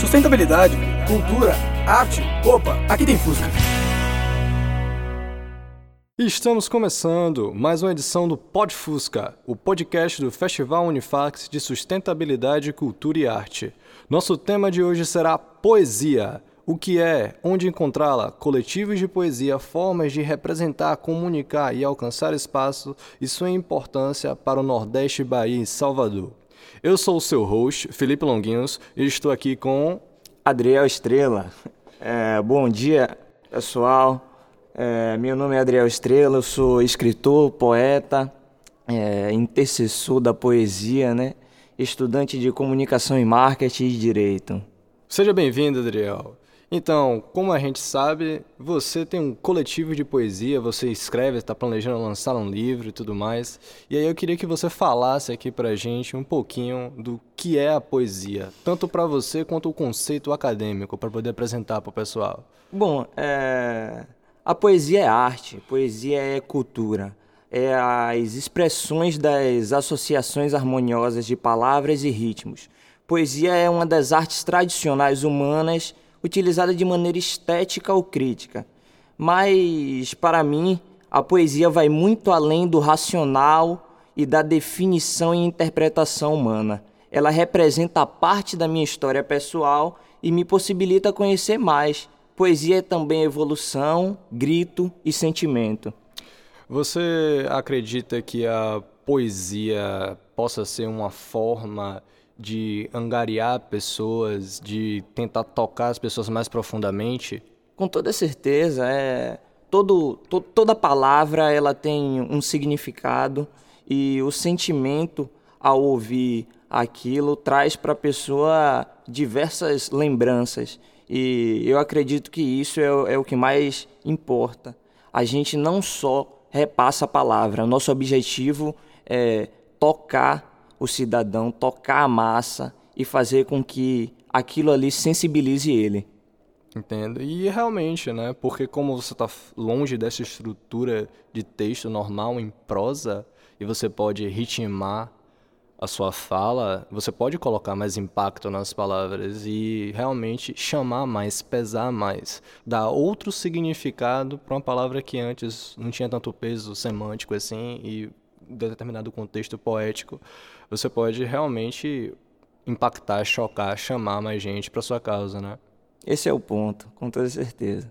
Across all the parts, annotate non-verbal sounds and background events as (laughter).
Sustentabilidade, cultura, arte. Opa, aqui tem Fusca. Estamos começando mais uma edição do Pod Fusca, o podcast do Festival Unifax de Sustentabilidade, Cultura e Arte. Nosso tema de hoje será poesia. O que é, onde encontrá-la, coletivos de poesia, formas de representar, comunicar e alcançar espaço e sua importância para o Nordeste, Bahia e Salvador. Eu sou o seu host, Felipe Longuinhos, e estou aqui com Adriel Estrela. É, bom dia, pessoal. É, meu nome é Adriel Estrela, eu sou escritor, poeta, é, intercessor da poesia, né? estudante de comunicação e marketing e direito. Seja bem-vindo, Adriel. Então, como a gente sabe, você tem um coletivo de poesia, você escreve, está planejando lançar um livro e tudo mais. E aí eu queria que você falasse aqui pra gente um pouquinho do que é a poesia, tanto para você quanto o conceito acadêmico, para poder apresentar para o pessoal. Bom, é... a poesia é arte, poesia é cultura. É as expressões das associações harmoniosas de palavras e ritmos. Poesia é uma das artes tradicionais humanas utilizada de maneira estética ou crítica. Mas, para mim, a poesia vai muito além do racional e da definição e interpretação humana. Ela representa parte da minha história pessoal e me possibilita conhecer mais. Poesia é também evolução, grito e sentimento. Você acredita que a poesia possa ser uma forma de angariar pessoas, de tentar tocar as pessoas mais profundamente? Com toda certeza, é todo, to, toda palavra ela tem um significado e o sentimento ao ouvir aquilo traz para a pessoa diversas lembranças e eu acredito que isso é, é o que mais importa. A gente não só repassa a palavra, nosso objetivo é tocar o cidadão, tocar a massa e fazer com que aquilo ali sensibilize ele. Entendo. E realmente, né? Porque como você está longe dessa estrutura de texto normal em prosa e você pode ritmar a sua fala, você pode colocar mais impacto nas palavras e realmente chamar mais, pesar mais, dar outro significado para uma palavra que antes não tinha tanto peso semântico assim e determinado contexto poético, você pode realmente impactar, chocar, chamar mais gente para sua causa, né? Esse é o ponto, com toda certeza.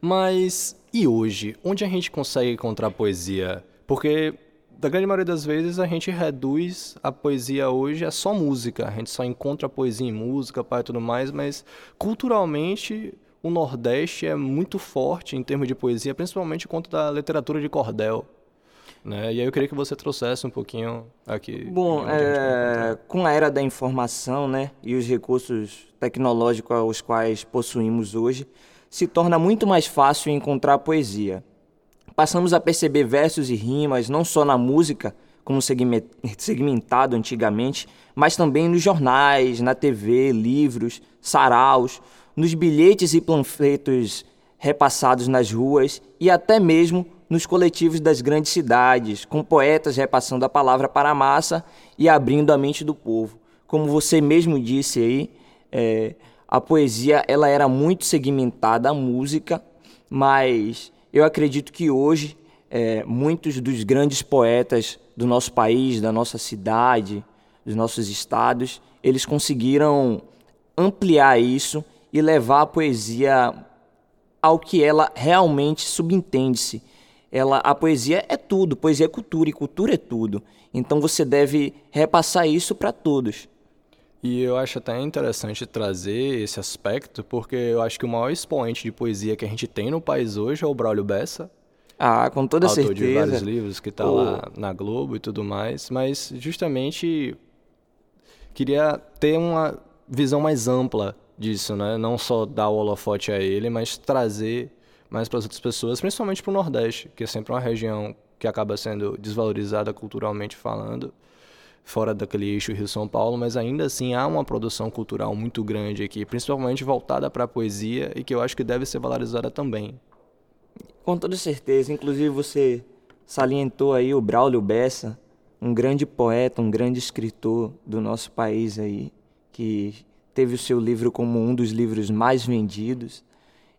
Mas e hoje, onde a gente consegue encontrar poesia? Porque da grande maioria das vezes a gente reduz a poesia hoje a só música, a gente só encontra poesia em música, pai tudo mais, mas culturalmente o Nordeste é muito forte em termos de poesia, principalmente quanto da literatura de cordel. Né? E aí eu queria que você trouxesse um pouquinho aqui. Bom, é, com a era da informação né, e os recursos tecnológicos aos quais possuímos hoje, se torna muito mais fácil encontrar poesia. Passamos a perceber versos e rimas não só na música, como segmentado antigamente, mas também nos jornais, na TV, livros, saraus, nos bilhetes e panfletos repassados nas ruas e até mesmo nos coletivos das grandes cidades, com poetas repassando a palavra para a massa e abrindo a mente do povo. Como você mesmo disse aí, é, a poesia ela era muito segmentada à música, mas eu acredito que hoje é, muitos dos grandes poetas do nosso país, da nossa cidade, dos nossos estados, eles conseguiram ampliar isso e levar a poesia ao que ela realmente subentende-se, ela, a poesia é tudo, poesia é cultura e cultura é tudo. Então você deve repassar isso para todos. E eu acho até interessante trazer esse aspecto, porque eu acho que o maior expoente de poesia que a gente tem no país hoje é o Braulio Bessa. Ah, com toda autor certeza. de vários livros que está lá na Globo e tudo mais, mas justamente queria ter uma visão mais ampla disso, né? Não só dar o holofote a ele, mas trazer mas para as outras pessoas, principalmente para o Nordeste, que é sempre uma região que acaba sendo desvalorizada culturalmente falando, fora daquele eixo Rio-São Paulo, mas ainda assim há uma produção cultural muito grande aqui, principalmente voltada para a poesia e que eu acho que deve ser valorizada também. Com toda certeza, inclusive você salientou aí o Braulio Bessa, um grande poeta, um grande escritor do nosso país aí, que teve o seu livro como um dos livros mais vendidos.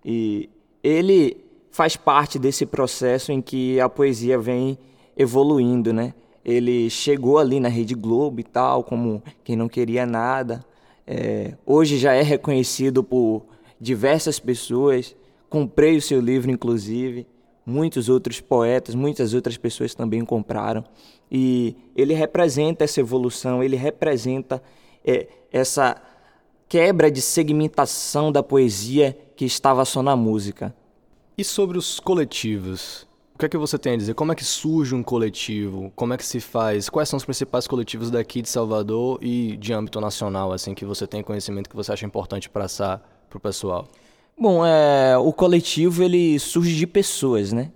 E ele faz parte desse processo em que a poesia vem evoluindo, né? Ele chegou ali na Rede Globo e tal, como quem não queria nada. É, hoje já é reconhecido por diversas pessoas. Comprei o seu livro, inclusive. Muitos outros poetas, muitas outras pessoas também compraram. E ele representa essa evolução, ele representa é, essa quebra de segmentação da poesia que estava só na música. E sobre os coletivos? O que é que você tem a dizer? Como é que surge um coletivo? Como é que se faz? Quais são os principais coletivos daqui de Salvador e de âmbito nacional, assim, que você tem conhecimento que você acha importante passar para o pessoal? Bom, é, o coletivo ele surge de pessoas, né?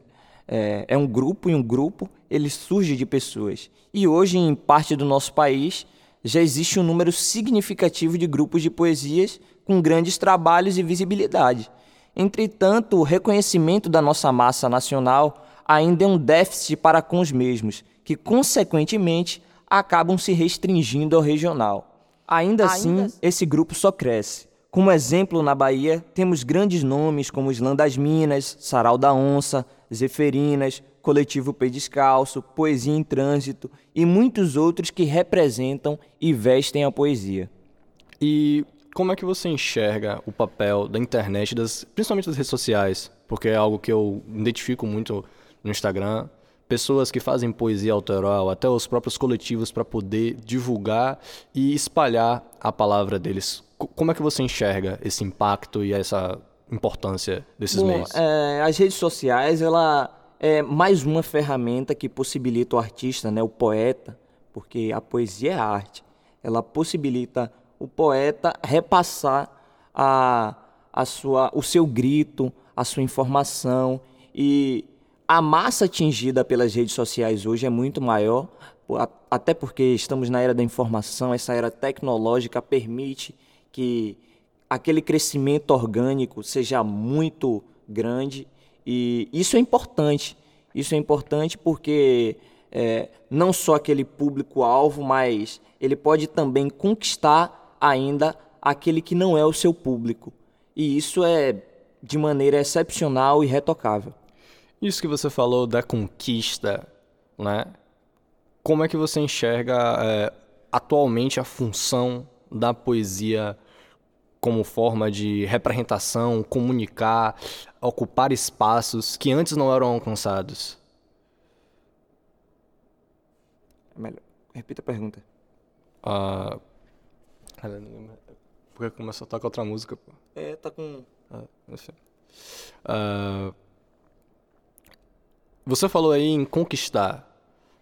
É, é um grupo e um grupo ele surge de pessoas. E hoje, em parte do nosso país, já existe um número significativo de grupos de poesias com grandes trabalhos e visibilidade. Entretanto, o reconhecimento da nossa massa nacional ainda é um déficit para com os mesmos, que, consequentemente, acabam se restringindo ao regional. Ainda, assim, assim, esse grupo só cresce. Como exemplo, na Bahia, temos grandes nomes como Islã das Minas, Sarau da Onça, Zeferinas, Coletivo Pé Descalço, Poesia em Trânsito e muitos outros que representam e vestem a poesia. E como é que você enxerga o papel da internet, das, principalmente das redes sociais? Porque é algo que eu identifico muito no Instagram. Pessoas que fazem poesia autoral, até os próprios coletivos para poder divulgar e espalhar a palavra deles. Como é que você enxerga esse impacto e essa importância desses Bom, meios? É, as redes sociais, ela é mais uma ferramenta que possibilita o artista, né, o poeta, porque a poesia é arte, ela possibilita o poeta repassar a, a sua, o seu grito, a sua informação e a massa atingida pelas redes sociais hoje é muito maior, até porque estamos na era da informação, essa era tecnológica permite que aquele crescimento orgânico seja muito grande e isso é importante. Isso é importante porque é, não só aquele público-alvo, mas ele pode também conquistar ainda aquele que não é o seu público. E isso é de maneira excepcional e retocável. Isso que você falou da conquista, né? Como é que você enxerga é, atualmente a função da poesia como forma de representação, comunicar, ocupar espaços que antes não eram alcançados? É melhor. Repita a pergunta. Uh, porque começou a tocar outra música, pô. É, tá com. Ah, enfim. Uh, você falou aí em conquistar,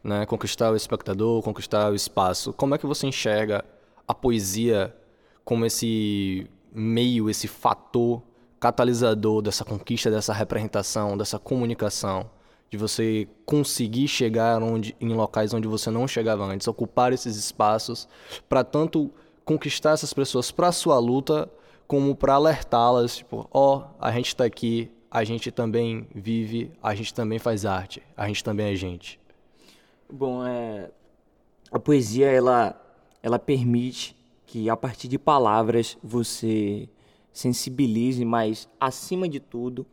né? Conquistar o espectador, conquistar o espaço. Como é que você enxerga a poesia como esse meio, esse fator catalisador dessa conquista, dessa representação, dessa comunicação, de você conseguir chegar onde, em locais onde você não chegava antes, ocupar esses espaços para tanto conquistar essas pessoas para sua luta, como para alertá-las, tipo, ó, oh, a gente está aqui, a gente também vive, a gente também faz arte, a gente também é gente. Bom, é, a poesia ela ela permite que a partir de palavras você sensibilize, mas acima de tudo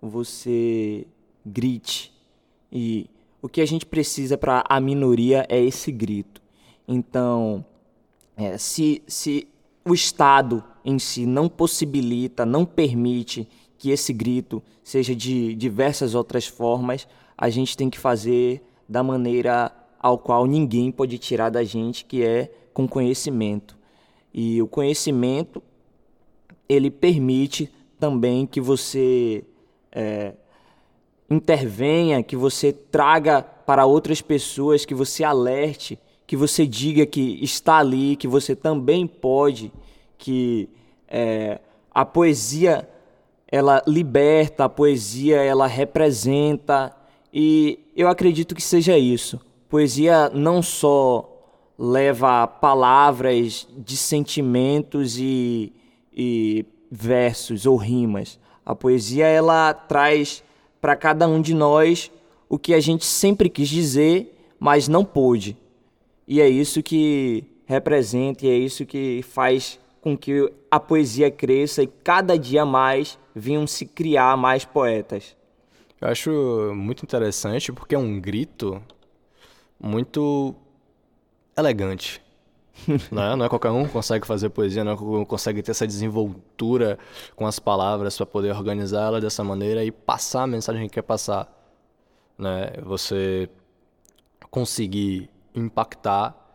você grite. E o que a gente precisa para a minoria é esse grito. Então, é, se, se o Estado em si não possibilita, não permite que esse grito seja de diversas outras formas, a gente tem que fazer da maneira ao qual ninguém pode tirar da gente, que é com conhecimento. E o conhecimento ele permite também que você é, intervenha, que você traga para outras pessoas, que você alerte, que você diga que está ali, que você também pode, que é, a poesia ela liberta, a poesia ela representa e eu acredito que seja isso. Poesia não só leva palavras de sentimentos e, e versos ou rimas. A poesia ela traz para cada um de nós o que a gente sempre quis dizer, mas não pôde. E é isso que representa e é isso que faz com que a poesia cresça e cada dia mais vinham se criar mais poetas. Eu acho muito interessante porque é um grito muito elegante. (laughs) não, é? não é qualquer um que consegue fazer poesia, não é qualquer um que consegue ter essa desenvoltura com as palavras para poder organizá-la dessa maneira e passar a mensagem que quer passar. Né? Você conseguir impactar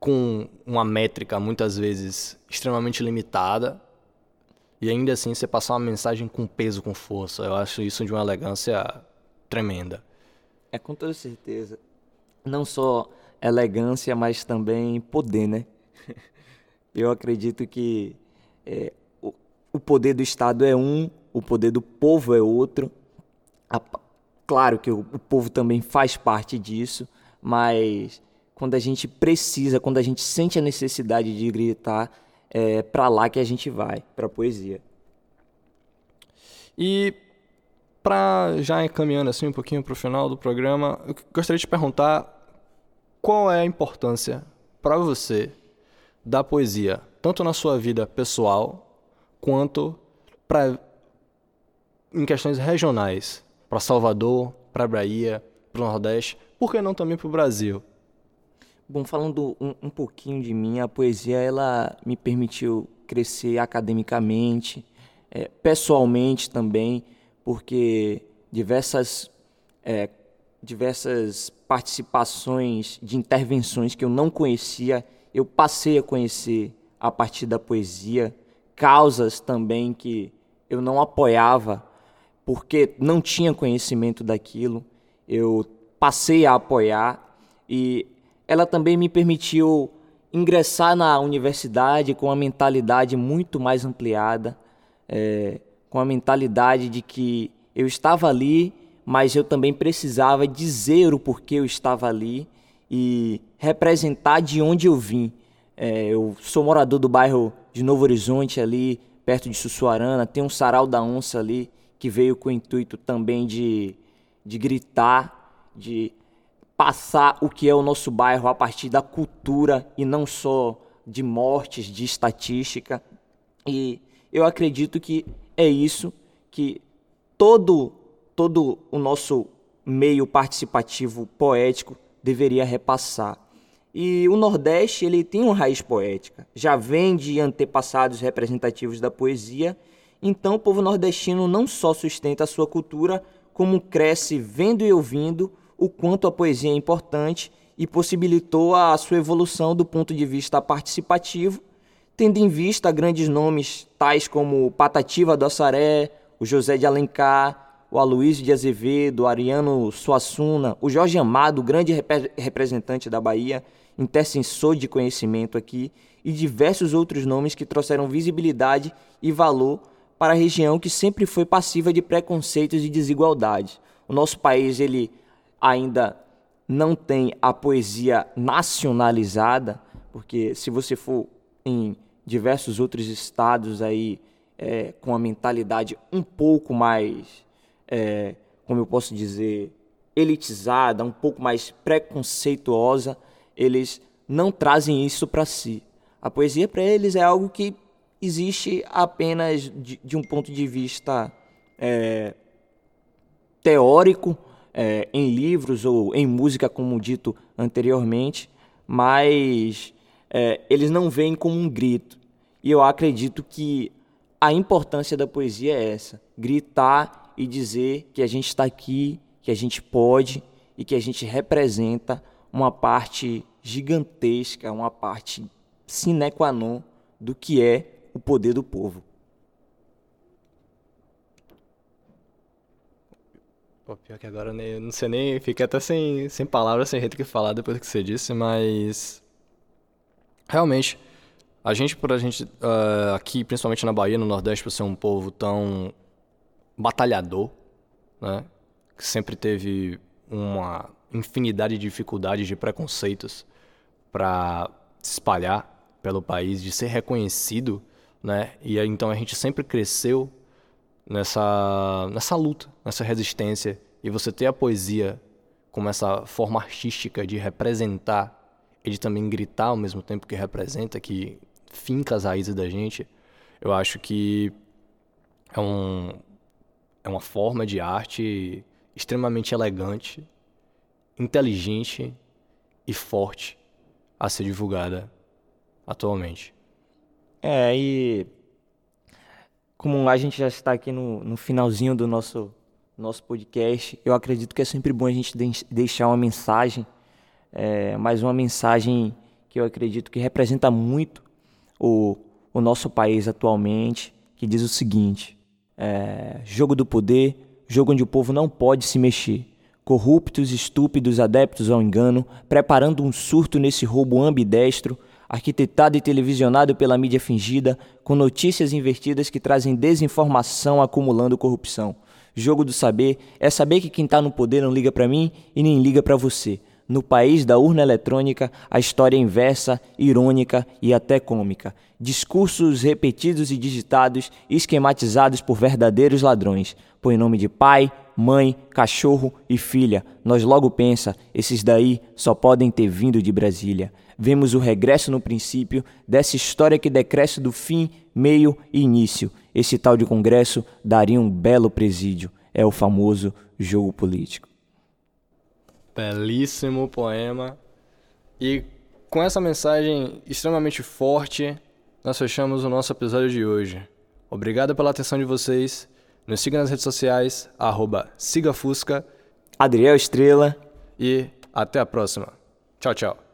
com uma métrica muitas vezes extremamente limitada e ainda assim você passar uma mensagem com peso, com força. Eu acho isso de uma elegância tremenda. É com toda certeza. Não só elegância, mas também poder, né? (laughs) Eu acredito que é, o, o, poder do Estado é um, o poder do povo é outro. A, claro que o, o povo também faz parte disso, mas quando a gente precisa, quando a gente sente a necessidade de gritar, é para lá que a gente vai, para poesia. E para já encaminhando assim um pouquinho para o final do programa, eu gostaria de te perguntar qual é a importância para você da poesia, tanto na sua vida pessoal quanto para em questões regionais, para Salvador, para Bahia, para o Nordeste, por que não também para o Brasil? Bom, falando um, um pouquinho de mim, a poesia ela me permitiu crescer academicamente, é, pessoalmente também, porque diversas é, diversas participações de intervenções que eu não conhecia, eu passei a conhecer a partir da poesia, causas também que eu não apoiava porque não tinha conhecimento daquilo, eu passei a apoiar e ela também me permitiu ingressar na universidade com uma mentalidade muito mais ampliada, é, com a mentalidade de que eu estava ali mas eu também precisava dizer o porquê eu estava ali e representar de onde eu vim. É, eu sou morador do bairro de Novo Horizonte, ali perto de Sussuarana, tem um sarau da onça ali que veio com o intuito também de, de gritar, de passar o que é o nosso bairro a partir da cultura e não só de mortes, de estatística. E eu acredito que é isso que todo todo o nosso meio participativo poético deveria repassar. E o Nordeste ele tem uma raiz poética, já vem de antepassados representativos da poesia, então o povo nordestino não só sustenta a sua cultura, como cresce vendo e ouvindo o quanto a poesia é importante e possibilitou a sua evolução do ponto de vista participativo, tendo em vista grandes nomes tais como Patativa do Assaré, o José de Alencar, o Aloysio de Azevedo, o Ariano Suassuna, o Jorge Amado, grande rep representante da Bahia, intercessor de conhecimento aqui, e diversos outros nomes que trouxeram visibilidade e valor para a região que sempre foi passiva de preconceitos e desigualdades. O nosso país ele ainda não tem a poesia nacionalizada, porque se você for em diversos outros estados aí é, com a mentalidade um pouco mais é, como eu posso dizer, elitizada, um pouco mais preconceituosa, eles não trazem isso para si. A poesia para eles é algo que existe apenas de, de um ponto de vista é, teórico, é, em livros ou em música, como dito anteriormente, mas é, eles não veem como um grito. E eu acredito que a importância da poesia é essa: gritar e dizer que a gente está aqui, que a gente pode e que a gente representa uma parte gigantesca, uma parte sine qua non do que é o poder do povo. Pô, pior que agora eu não sei nem, fiquei até sem, sem palavras, sem jeito que falar depois que você disse, mas realmente a gente por a gente uh, aqui, principalmente na Bahia, no Nordeste, por ser um povo tão batalhador, né? que sempre teve uma infinidade de dificuldades, de preconceitos para se espalhar pelo país, de ser reconhecido, né? E então a gente sempre cresceu nessa nessa luta, nessa resistência. E você ter a poesia como essa forma artística de representar e de também gritar ao mesmo tempo que representa, que finca as raízes da gente, eu acho que é, um, é uma forma de arte extremamente elegante, inteligente e forte a ser divulgada atualmente. É, e como a gente já está aqui no, no finalzinho do nosso, nosso podcast, eu acredito que é sempre bom a gente de deixar uma mensagem, é, mais uma mensagem que eu acredito que representa muito o, o nosso país atualmente, que diz o seguinte: é, jogo do poder, jogo onde o povo não pode se mexer. Corruptos, estúpidos, adeptos ao engano, preparando um surto nesse roubo ambidestro, arquitetado e televisionado pela mídia fingida, com notícias invertidas que trazem desinformação acumulando corrupção. Jogo do saber é saber que quem está no poder não liga para mim e nem liga para você. No país da urna eletrônica, a história é inversa, irônica e até cômica. Discursos repetidos e digitados, esquematizados por verdadeiros ladrões. Põe nome de pai, mãe, cachorro e filha. Nós logo pensa, esses daí só podem ter vindo de Brasília vemos o regresso no princípio dessa história que decresce do fim, meio e início. Esse tal de congresso daria um belo presídio. É o famoso jogo político. Belíssimo poema. E com essa mensagem extremamente forte, nós fechamos o nosso episódio de hoje. Obrigado pela atenção de vocês. Nos siga nas redes sociais, arroba sigafusca. Adriel Estrela. E até a próxima. Tchau, tchau.